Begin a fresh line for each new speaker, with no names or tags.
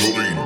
Clean.